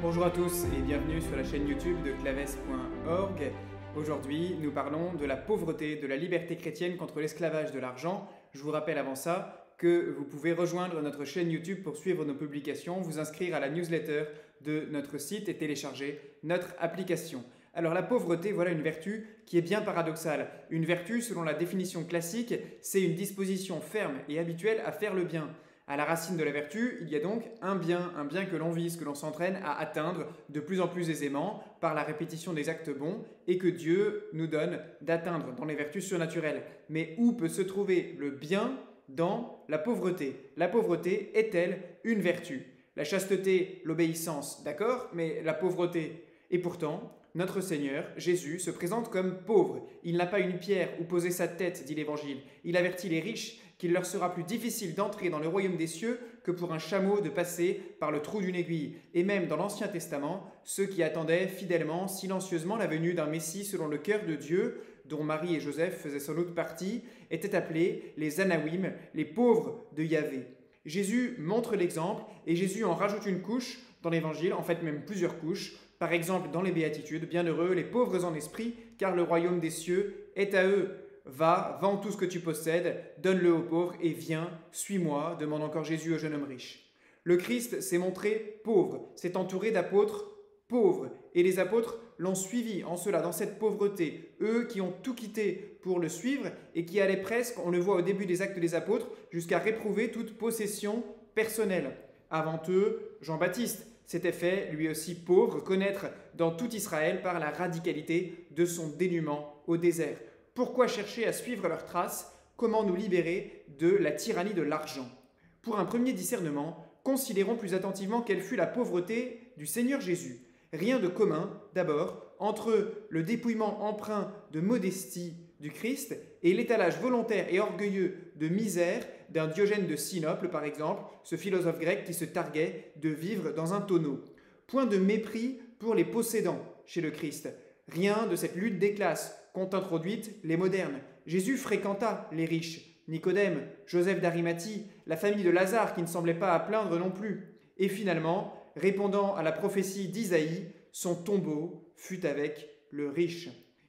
Bonjour à tous et bienvenue sur la chaîne YouTube de claves.org. Aujourd'hui, nous parlons de la pauvreté, de la liberté chrétienne contre l'esclavage de l'argent. Je vous rappelle avant ça que vous pouvez rejoindre notre chaîne YouTube pour suivre nos publications, vous inscrire à la newsletter de notre site et télécharger notre application. Alors la pauvreté, voilà une vertu qui est bien paradoxale. Une vertu, selon la définition classique, c'est une disposition ferme et habituelle à faire le bien. À la racine de la vertu, il y a donc un bien, un bien que l'on vise, que l'on s'entraîne à atteindre de plus en plus aisément par la répétition des actes bons et que Dieu nous donne d'atteindre dans les vertus surnaturelles. Mais où peut se trouver le bien dans la pauvreté? La pauvreté est-elle une vertu? La chasteté, l'obéissance, d'accord, mais la pauvreté? Et pourtant, notre Seigneur, Jésus, se présente comme pauvre. Il n'a pas une pierre où poser sa tête, dit l'Évangile. Il avertit les riches qu'il leur sera plus difficile d'entrer dans le royaume des cieux que pour un chameau de passer par le trou d'une aiguille. Et même dans l'Ancien Testament, ceux qui attendaient fidèlement, silencieusement la venue d'un Messie selon le cœur de Dieu, dont Marie et Joseph faisaient sans doute partie, étaient appelés les Anawim, les pauvres de Yahvé. Jésus montre l'exemple et Jésus en rajoute une couche dans l'Évangile, en fait même plusieurs couches, par exemple, dans les béatitudes, bienheureux les pauvres en esprit, car le royaume des cieux est à eux. Va, vends tout ce que tu possèdes, donne-le aux pauvres et viens, suis-moi, demande encore Jésus au jeune homme riche. Le Christ s'est montré pauvre, s'est entouré d'apôtres pauvres, et les apôtres l'ont suivi en cela, dans cette pauvreté. Eux qui ont tout quitté pour le suivre et qui allaient presque, on le voit au début des actes des apôtres, jusqu'à réprouver toute possession personnelle. Avant eux, Jean-Baptiste s'était fait, lui aussi pauvre, connaître dans tout Israël par la radicalité de son dénuement au désert. Pourquoi chercher à suivre leurs traces? Comment nous libérer de la tyrannie de l'argent? Pour un premier discernement, considérons plus attentivement quelle fut la pauvreté du Seigneur Jésus. Rien de commun, d'abord, entre le dépouillement empreint de modestie du Christ et l'étalage volontaire et orgueilleux de misère d'un Diogène de Sinople, par exemple, ce philosophe grec qui se targuait de vivre dans un tonneau. Point de mépris pour les possédants chez le Christ. Rien de cette lutte des classes qu'ont introduite les modernes. Jésus fréquenta les riches, Nicodème, Joseph d'Arimathie, la famille de Lazare qui ne semblait pas à plaindre non plus. Et finalement, répondant à la prophétie d'Isaïe, son tombeau fut avec le riche.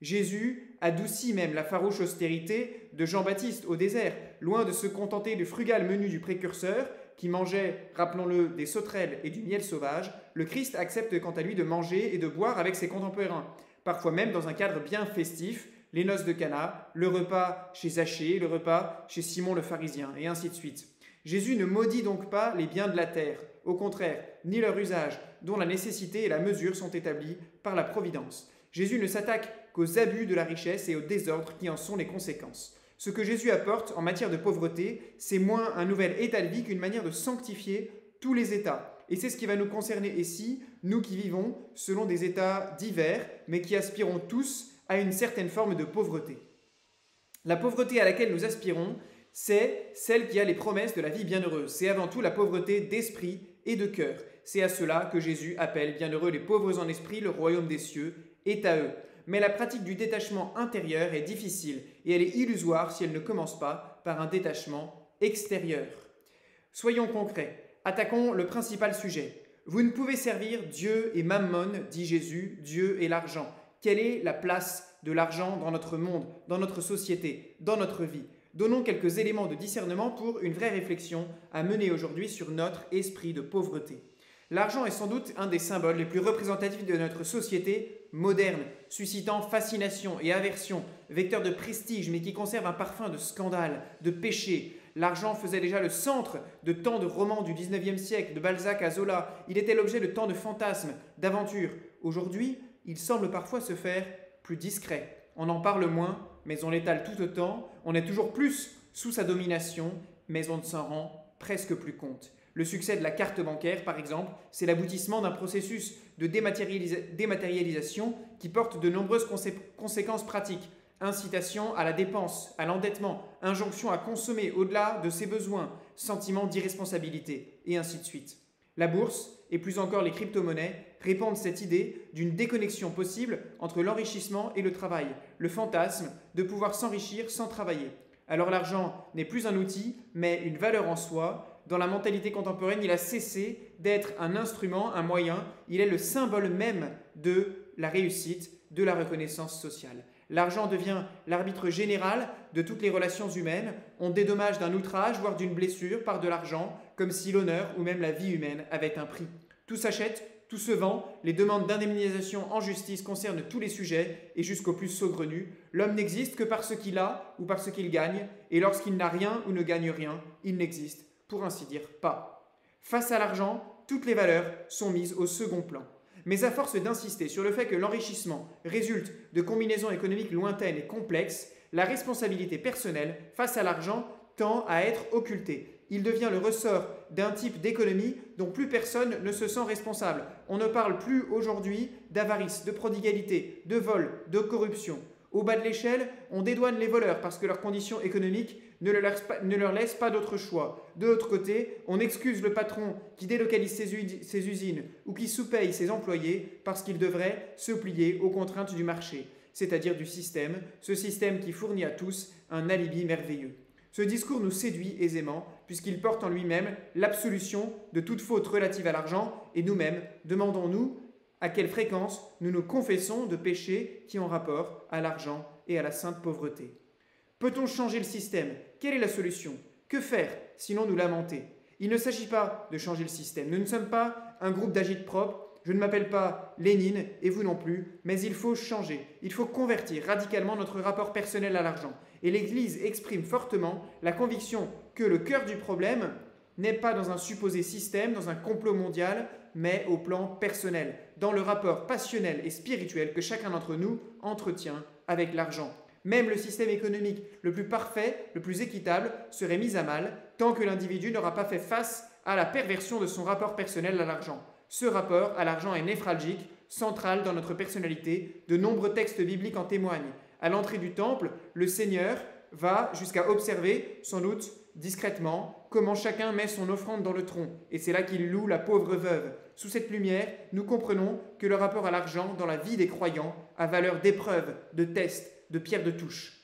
Jésus adoucit même la farouche austérité de Jean-Baptiste au désert, loin de se contenter du frugal menu du précurseur, qui mangeait, rappelons-le, des sauterelles et du miel sauvage, le Christ accepte quant à lui de manger et de boire avec ses contemporains, parfois même dans un cadre bien festif, les noces de Cana, le repas chez Zachée, le repas chez Simon le pharisien, et ainsi de suite. Jésus ne maudit donc pas les biens de la terre, au contraire, ni leur usage, dont la nécessité et la mesure sont établies par la providence. Jésus ne s'attaque qu'aux abus de la richesse et aux désordres qui en sont les conséquences. Ce que Jésus apporte en matière de pauvreté, c'est moins un nouvel état de vie qu'une manière de sanctifier tous les états. Et c'est ce qui va nous concerner ici, nous qui vivons selon des états divers, mais qui aspirons tous à une certaine forme de pauvreté. La pauvreté à laquelle nous aspirons, c'est celle qui a les promesses de la vie bienheureuse. C'est avant tout la pauvreté d'esprit et de cœur. C'est à cela que Jésus appelle bienheureux les pauvres en esprit, le royaume des cieux est à eux mais la pratique du détachement intérieur est difficile et elle est illusoire si elle ne commence pas par un détachement extérieur. Soyons concrets, attaquons le principal sujet. Vous ne pouvez servir Dieu et Mammon, dit Jésus, Dieu et l'argent. Quelle est la place de l'argent dans notre monde, dans notre société, dans notre vie? Donnons quelques éléments de discernement pour une vraie réflexion à mener aujourd'hui sur notre esprit de pauvreté. L'argent est sans doute un des symboles les plus représentatifs de notre société moderne, suscitant fascination et aversion, vecteur de prestige, mais qui conserve un parfum de scandale, de péché. L'argent faisait déjà le centre de tant de romans du XIXe siècle, de Balzac à Zola. Il était l'objet de tant de fantasmes, d'aventures. Aujourd'hui, il semble parfois se faire plus discret. On en parle moins, mais on l'étale tout autant. On est toujours plus sous sa domination, mais on ne s'en rend presque plus compte. Le succès de la carte bancaire, par exemple, c'est l'aboutissement d'un processus de dématérialisation qui porte de nombreuses conséquences pratiques. Incitation à la dépense, à l'endettement, injonction à consommer au-delà de ses besoins, sentiment d'irresponsabilité, et ainsi de suite. La bourse, et plus encore les crypto-monnaies, répandent cette idée d'une déconnexion possible entre l'enrichissement et le travail, le fantasme de pouvoir s'enrichir sans travailler. Alors l'argent n'est plus un outil, mais une valeur en soi, dans la mentalité contemporaine, il a cessé d'être un instrument, un moyen, il est le symbole même de la réussite, de la reconnaissance sociale. L'argent devient l'arbitre général de toutes les relations humaines. On dédommage d'un outrage, voire d'une blessure, par de l'argent, comme si l'honneur ou même la vie humaine avait un prix. Tout s'achète, tout se vend, les demandes d'indemnisation en justice concernent tous les sujets et jusqu'au plus saugrenu. L'homme n'existe que par ce qu'il a ou par ce qu'il gagne, et lorsqu'il n'a rien ou ne gagne rien, il n'existe, pour ainsi dire, pas. Face à l'argent, toutes les valeurs sont mises au second plan. Mais à force d'insister sur le fait que l'enrichissement résulte de combinaisons économiques lointaines et complexes, la responsabilité personnelle face à l'argent tend à être occultée il devient le ressort d'un type d'économie dont plus personne ne se sent responsable. On ne parle plus aujourd'hui d'avarice, de prodigalité, de vol, de corruption. Au bas de l'échelle, on dédouane les voleurs parce que leurs conditions économiques ne leur, laissent pas, d'autre choix. De l'autre côté, on excuse le patron qui délocalise ses, ses usines ou qui sous-paye ses employés parce qu'il devrait se plier aux contraintes du marché, c'est-à-dire du système, ce système qui fournit à tous un alibi merveilleux. Ce discours nous séduit aisément, puisqu'il porte en lui-même l'absolution de toute faute relative à l'argent, et nous-mêmes, demandons-nous à quelle fréquence nous nous confessons de péchés qui ont rapport à l'argent et à la sainte pauvreté? Peut-on changer le système? Quelle est la solution? Que faire sinon nous lamenter? Il ne s'agit pas de changer le système. Nous ne sommes pas un groupe d'agites propres. Je ne m'appelle pas Lénine et vous non plus, mais il faut changer. Il faut convertir radicalement notre rapport personnel à l'argent. Et l'Église exprime fortement la conviction que le cœur du problème n'est pas dans un supposé système, dans un complot mondial, mais au plan personnel, dans le rapport passionnel et spirituel que chacun d'entre nous entretient avec l'argent. Même le système économique le plus parfait, le plus équitable, serait mis à mal tant que l'individu n'aura pas fait face à la perversion de son rapport personnel à l'argent. Ce rapport à l'argent est névralgique, central dans notre personnalité, de nombreux textes bibliques en témoignent à l'entrée du temple, le Seigneur va jusqu'à observer, sans doute discrètement, comment chacun met son offrande dans le tronc. Et c'est là qu'il loue la pauvre veuve. Sous cette lumière, nous comprenons que le rapport à l'argent dans la vie des croyants a valeur d'épreuve, de test, de pierre de touche.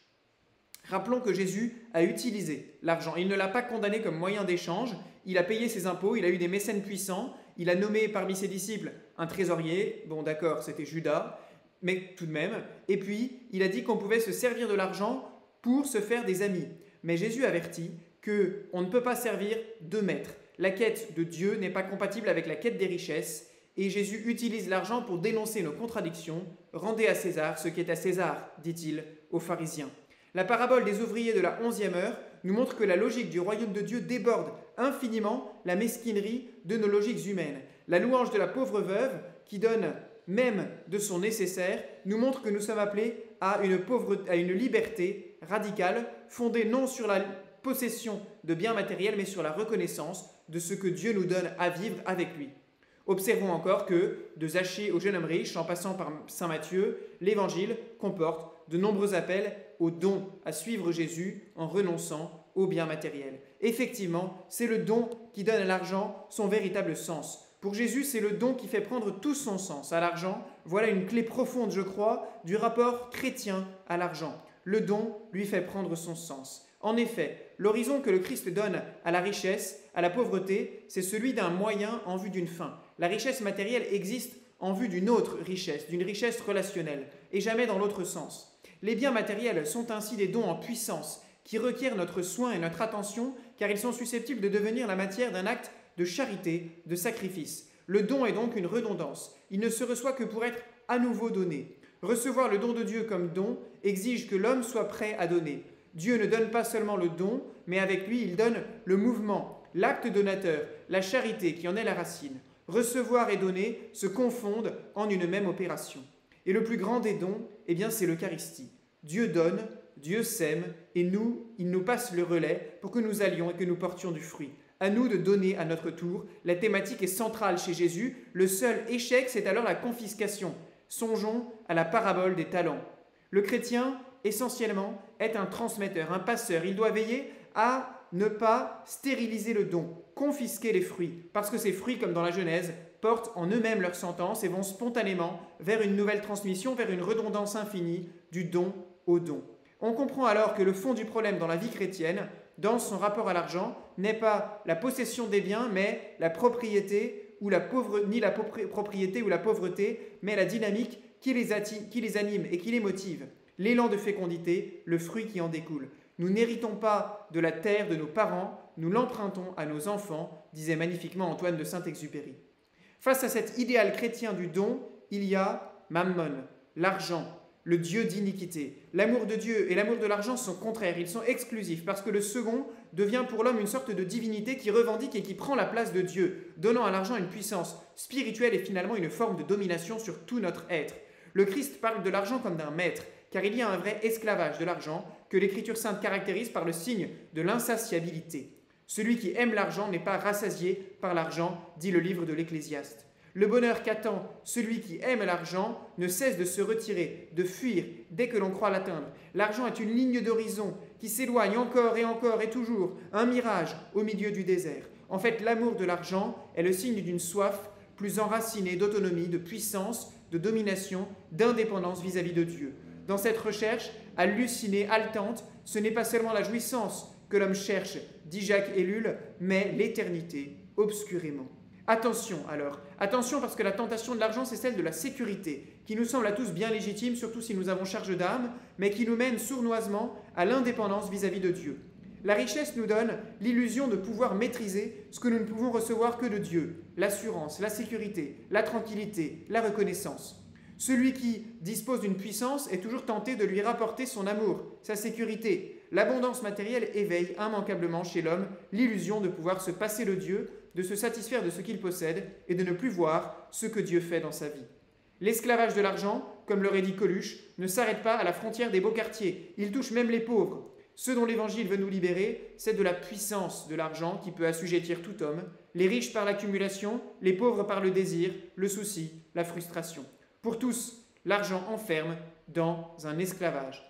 Rappelons que Jésus a utilisé l'argent. Il ne l'a pas condamné comme moyen d'échange. Il a payé ses impôts, il a eu des mécènes puissants, il a nommé parmi ses disciples un trésorier. Bon, d'accord, c'était Judas mais tout de même. Et puis, il a dit qu'on pouvait se servir de l'argent pour se faire des amis. Mais Jésus avertit que on ne peut pas servir deux maîtres. La quête de Dieu n'est pas compatible avec la quête des richesses, et Jésus utilise l'argent pour dénoncer nos contradictions. Rendez à César ce qui est à César, dit-il aux pharisiens. La parabole des ouvriers de la onzième heure nous montre que la logique du royaume de Dieu déborde infiniment la mesquinerie de nos logiques humaines. La louange de la pauvre veuve qui donne même de son nécessaire, nous montre que nous sommes appelés à une, à une liberté radicale, fondée non sur la possession de biens matériels, mais sur la reconnaissance de ce que Dieu nous donne à vivre avec lui. Observons encore que, de Zachée au jeune homme riche, en passant par Saint Matthieu, l'Évangile comporte de nombreux appels au don, à suivre Jésus en renonçant aux biens matériels. Effectivement, c'est le don qui donne à l'argent son véritable sens. Pour Jésus, c'est le don qui fait prendre tout son sens à l'argent. Voilà une clé profonde, je crois, du rapport chrétien à l'argent. Le don lui fait prendre son sens. En effet, l'horizon que le Christ donne à la richesse, à la pauvreté, c'est celui d'un moyen en vue d'une fin. La richesse matérielle existe en vue d'une autre richesse, d'une richesse relationnelle, et jamais dans l'autre sens. Les biens matériels sont ainsi des dons en puissance, qui requièrent notre soin et notre attention, car ils sont susceptibles de devenir la matière d'un acte de charité, de sacrifice. Le don est donc une redondance. Il ne se reçoit que pour être à nouveau donné. Recevoir le don de Dieu comme don exige que l'homme soit prêt à donner. Dieu ne donne pas seulement le don, mais avec lui, il donne le mouvement, l'acte donateur, la charité qui en est la racine. Recevoir et donner se confondent en une même opération. Et le plus grand des dons, eh bien, c'est l'Eucharistie. Dieu donne, Dieu sème, et nous, il nous passe le relais pour que nous allions et que nous portions du fruit. À nous de donner à notre tour. La thématique est centrale chez Jésus. Le seul échec, c'est alors la confiscation. Songeons à la parabole des talents. Le chrétien, essentiellement, est un transmetteur, un passeur. Il doit veiller à ne pas stériliser le don, confisquer les fruits, parce que ces fruits, comme dans la Genèse, portent en eux-mêmes leur sentence et vont spontanément vers une nouvelle transmission, vers une redondance infinie du don au don. On comprend alors que le fond du problème dans la vie chrétienne dans son rapport à l'argent n'est pas la possession des biens, mais la propriété ou la ni la propriété ou la pauvreté, mais la dynamique qui les anime et qui les motive, l'élan de fécondité, le fruit qui en découle. Nous n'héritons pas de la terre de nos parents, nous l'empruntons à nos enfants, disait magnifiquement Antoine de Saint-Exupéry. Face à cet idéal chrétien du don, il y a mammon, l'argent, le Dieu d'iniquité. L'amour de Dieu et l'amour de l'argent sont contraires, ils sont exclusifs, parce que le second devient pour l'homme une sorte de divinité qui revendique et qui prend la place de Dieu, donnant à l'argent une puissance spirituelle et finalement une forme de domination sur tout notre être. Le Christ parle de l'argent comme d'un maître, car il y a un vrai esclavage de l'argent que l'Écriture sainte caractérise par le signe de l'insatiabilité. Celui qui aime l'argent n'est pas rassasié par l'argent, dit le livre de l'Ecclésiaste. Le bonheur qu'attend celui qui aime l'argent ne cesse de se retirer, de fuir dès que l'on croit l'atteindre. L'argent est une ligne d'horizon qui s'éloigne encore et encore et toujours, un mirage au milieu du désert. En fait, l'amour de l'argent est le signe d'une soif plus enracinée d'autonomie, de puissance, de domination, d'indépendance vis-à-vis de Dieu. Dans cette recherche hallucinée, haletante, ce n'est pas seulement la jouissance que l'homme cherche, dit Jacques Ellul, mais l'éternité, obscurément. Attention alors, attention parce que la tentation de l'argent, c'est celle de la sécurité, qui nous semble à tous bien légitime, surtout si nous avons charge d'âme, mais qui nous mène sournoisement à l'indépendance vis-à-vis de Dieu. La richesse nous donne l'illusion de pouvoir maîtriser ce que nous ne pouvons recevoir que de Dieu, l'assurance, la sécurité, la tranquillité, la reconnaissance. Celui qui dispose d'une puissance est toujours tenté de lui rapporter son amour, sa sécurité. L'abondance matérielle éveille immanquablement chez l'homme l'illusion de pouvoir se passer de Dieu de se satisfaire de ce qu'il possède et de ne plus voir ce que Dieu fait dans sa vie. L'esclavage de l'argent, comme l'aurait dit Coluche, ne s'arrête pas à la frontière des beaux quartiers, il touche même les pauvres. Ce dont l'Évangile veut nous libérer, c'est de la puissance de l'argent qui peut assujettir tout homme, les riches par l'accumulation, les pauvres par le désir, le souci, la frustration. Pour tous, l'argent enferme dans un esclavage.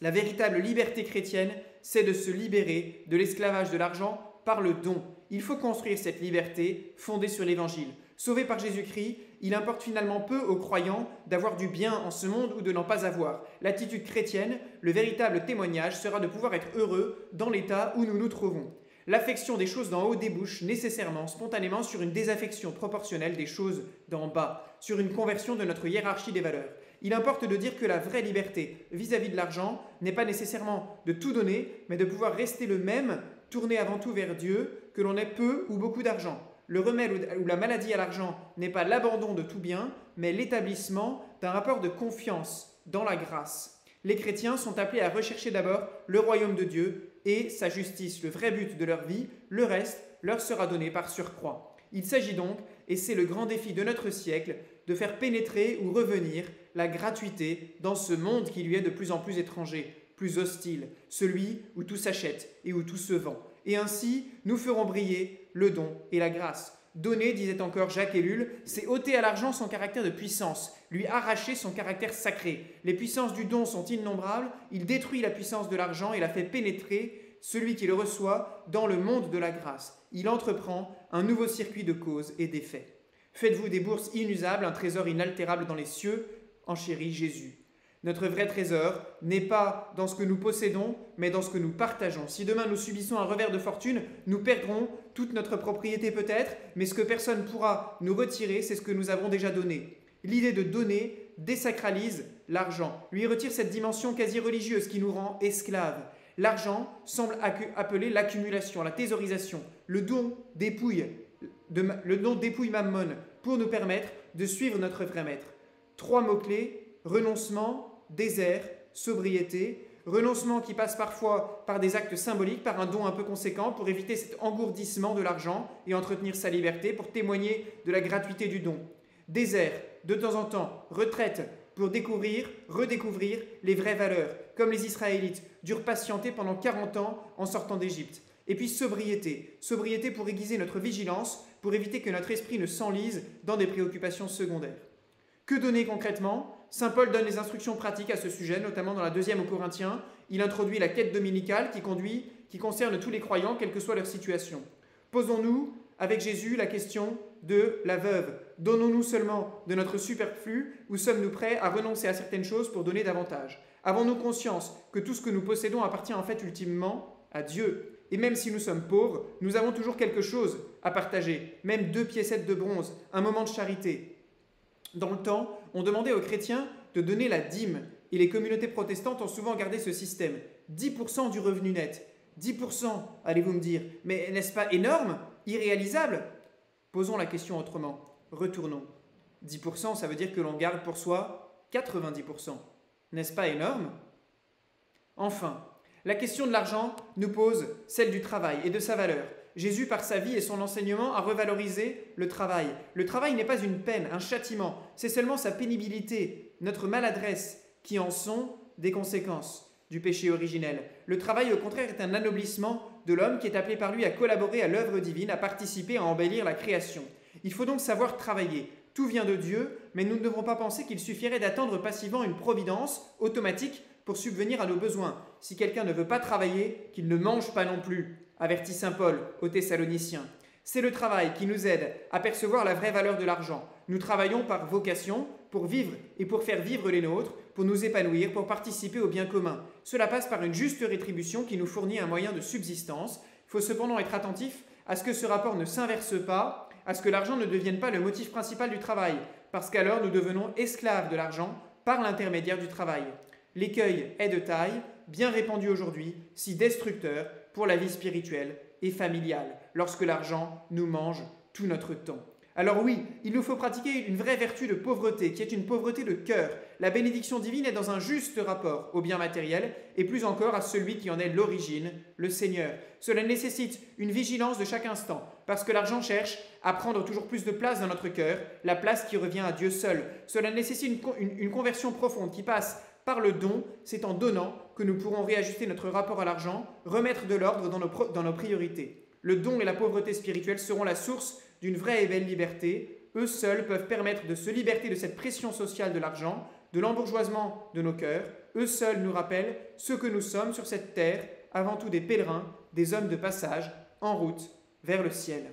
La véritable liberté chrétienne, c'est de se libérer de l'esclavage de l'argent par le don, il faut construire cette liberté fondée sur l'Évangile. Sauvé par Jésus-Christ, il importe finalement peu aux croyants d'avoir du bien en ce monde ou de n'en pas avoir. L'attitude chrétienne, le véritable témoignage sera de pouvoir être heureux dans l'état où nous nous trouvons. L'affection des choses d'en haut débouche nécessairement, spontanément, sur une désaffection proportionnelle des choses d'en bas, sur une conversion de notre hiérarchie des valeurs. Il importe de dire que la vraie liberté vis-à-vis de l'argent n'est pas nécessairement de tout donner, mais de pouvoir rester le même, tourné avant tout vers Dieu, que l'on ait peu ou beaucoup d'argent. Le remède ou la maladie à l'argent n'est pas l'abandon de tout bien, mais l'établissement d'un rapport de confiance dans la grâce. Les chrétiens sont appelés à rechercher d'abord le royaume de Dieu et sa justice, le vrai but de leur vie, le reste leur sera donné par surcroît. Il s'agit donc, et c'est le grand défi de notre siècle, de faire pénétrer ou revenir la gratuité dans ce monde qui lui est de plus en plus étranger, plus hostile, celui où tout s'achète et où tout se vend et ainsi nous ferons briller le don et la grâce. Donner, disait encore Jacques Ellul, c'est ôter à l'argent son caractère de puissance, lui arracher son caractère sacré. Les puissances du don sont innombrables, il détruit la puissance de l'argent et la fait pénétrer, celui qui le reçoit, dans le monde de la grâce. Il entreprend un nouveau circuit de causes et d'effets. Faites-vous des bourses inusables, un trésor inaltérable dans les cieux, enchérit Jésus. Notre vrai trésor n'est pas dans ce que nous possédons, mais dans ce que nous partageons. Si demain nous subissons un revers de fortune, nous perdrons toute notre propriété peut-être, mais ce que personne pourra nous retirer, c'est ce que nous avons déjà donné. L'idée de donner désacralise l'argent, lui retire cette dimension quasi religieuse qui nous rend esclaves. L'argent semble appeler l'accumulation, la thésaurisation. Le don dépouille, le don dépouille Mammon pour nous permettre de suivre notre vrai maître. Trois mots-clés, renoncement, désert, sobriété, renoncement qui passe parfois par des actes symboliques, par un don un peu conséquent pour éviter cet engourdissement de l'argent et entretenir sa liberté, pour témoigner de la gratuité du don. Désert, de temps en temps, retraite pour découvrir, redécouvrir les vraies valeurs, comme les Israélites durent patienter pendant 40 ans en sortant d'Égypte. Et puis sobriété, sobriété pour aiguiser notre vigilance, pour éviter que notre esprit ne s'enlise dans des préoccupations secondaires. Que donner concrètement? Saint Paul donne les instructions pratiques à ce sujet, notamment dans la deuxième aux Corinthiens. Il introduit la quête dominicale qui, conduit, qui concerne tous les croyants, quelle que soit leur situation. Posons-nous avec Jésus la question de la veuve. Donnons-nous seulement de notre superflu ou sommes-nous prêts à renoncer à certaines choses pour donner davantage? Avons-nous conscience que tout ce que nous possédons appartient en fait ultimement à Dieu? Et même si nous sommes pauvres, nous avons toujours quelque chose à partager, même deux piécettes de bronze, un moment de charité. Dans le temps, on demandait aux chrétiens de donner la dîme, et les communautés protestantes ont souvent gardé ce système. 10% du revenu net. 10%, allez-vous me dire. Mais n'est-ce pas énorme Irréalisable? Posons la question autrement. Retournons. 10%, ça veut dire que l'on garde pour soi 90%. N'est-ce pas énorme? Enfin, la question de l'argent nous pose celle du travail et de sa valeur. Jésus, par sa vie et son enseignement, a revalorisé le travail. Le travail n'est pas une peine, un châtiment, c'est seulement sa pénibilité, notre maladresse, qui en sont des conséquences du péché originel. Le travail, au contraire, est un anoblissement de l'homme qui est appelé par lui à collaborer à l'œuvre divine, à participer, à embellir la création. Il faut donc savoir travailler. Tout vient de Dieu, mais nous ne devons pas penser qu'il suffirait d'attendre passivement une providence automatique pour subvenir à nos besoins. Si quelqu'un ne veut pas travailler, qu'il ne mange pas non plus, avertit Saint Paul aux Thessaloniciens. C'est le travail qui nous aide à percevoir la vraie valeur de l'argent. Nous travaillons par vocation pour vivre et pour faire vivre les nôtres, pour nous épanouir, pour participer au bien commun. Cela passe par une juste rétribution qui nous fournit un moyen de subsistance. Il faut cependant être attentif à ce que ce rapport ne s'inverse pas, à ce que l'argent ne devienne pas le motif principal du travail, parce qu'alors nous devenons esclaves de l'argent par l'intermédiaire du travail. L'écueil est de taille, bien répandu aujourd'hui, si destructeur pour la vie spirituelle et familiale, lorsque l'argent nous mange tout notre temps. Alors oui, il nous faut pratiquer une vraie vertu de pauvreté, qui est une pauvreté de cœur. La bénédiction divine est dans un juste rapport au bien matériel, et plus encore à celui qui en est l'origine, le Seigneur. Cela nécessite une vigilance de chaque instant, parce que l'argent cherche à prendre toujours plus de place dans notre cœur, la place qui revient à Dieu seul. Cela nécessite une, conversion profonde qui passe par le don, c'est en donnant que nous pourrons réajuster notre rapport à l'argent, remettre de l'ordre dans nos, priorités. Le don et la pauvreté spirituelle seront la source d'une vraie et belle liberté. Eux seuls peuvent permettre de se libérer de cette pression sociale de l'argent, de l'embourgeoisement de nos cœurs. Eux seuls nous rappellent ce que nous sommes sur cette terre, avant tout des pèlerins, des hommes de passage, en route vers le ciel.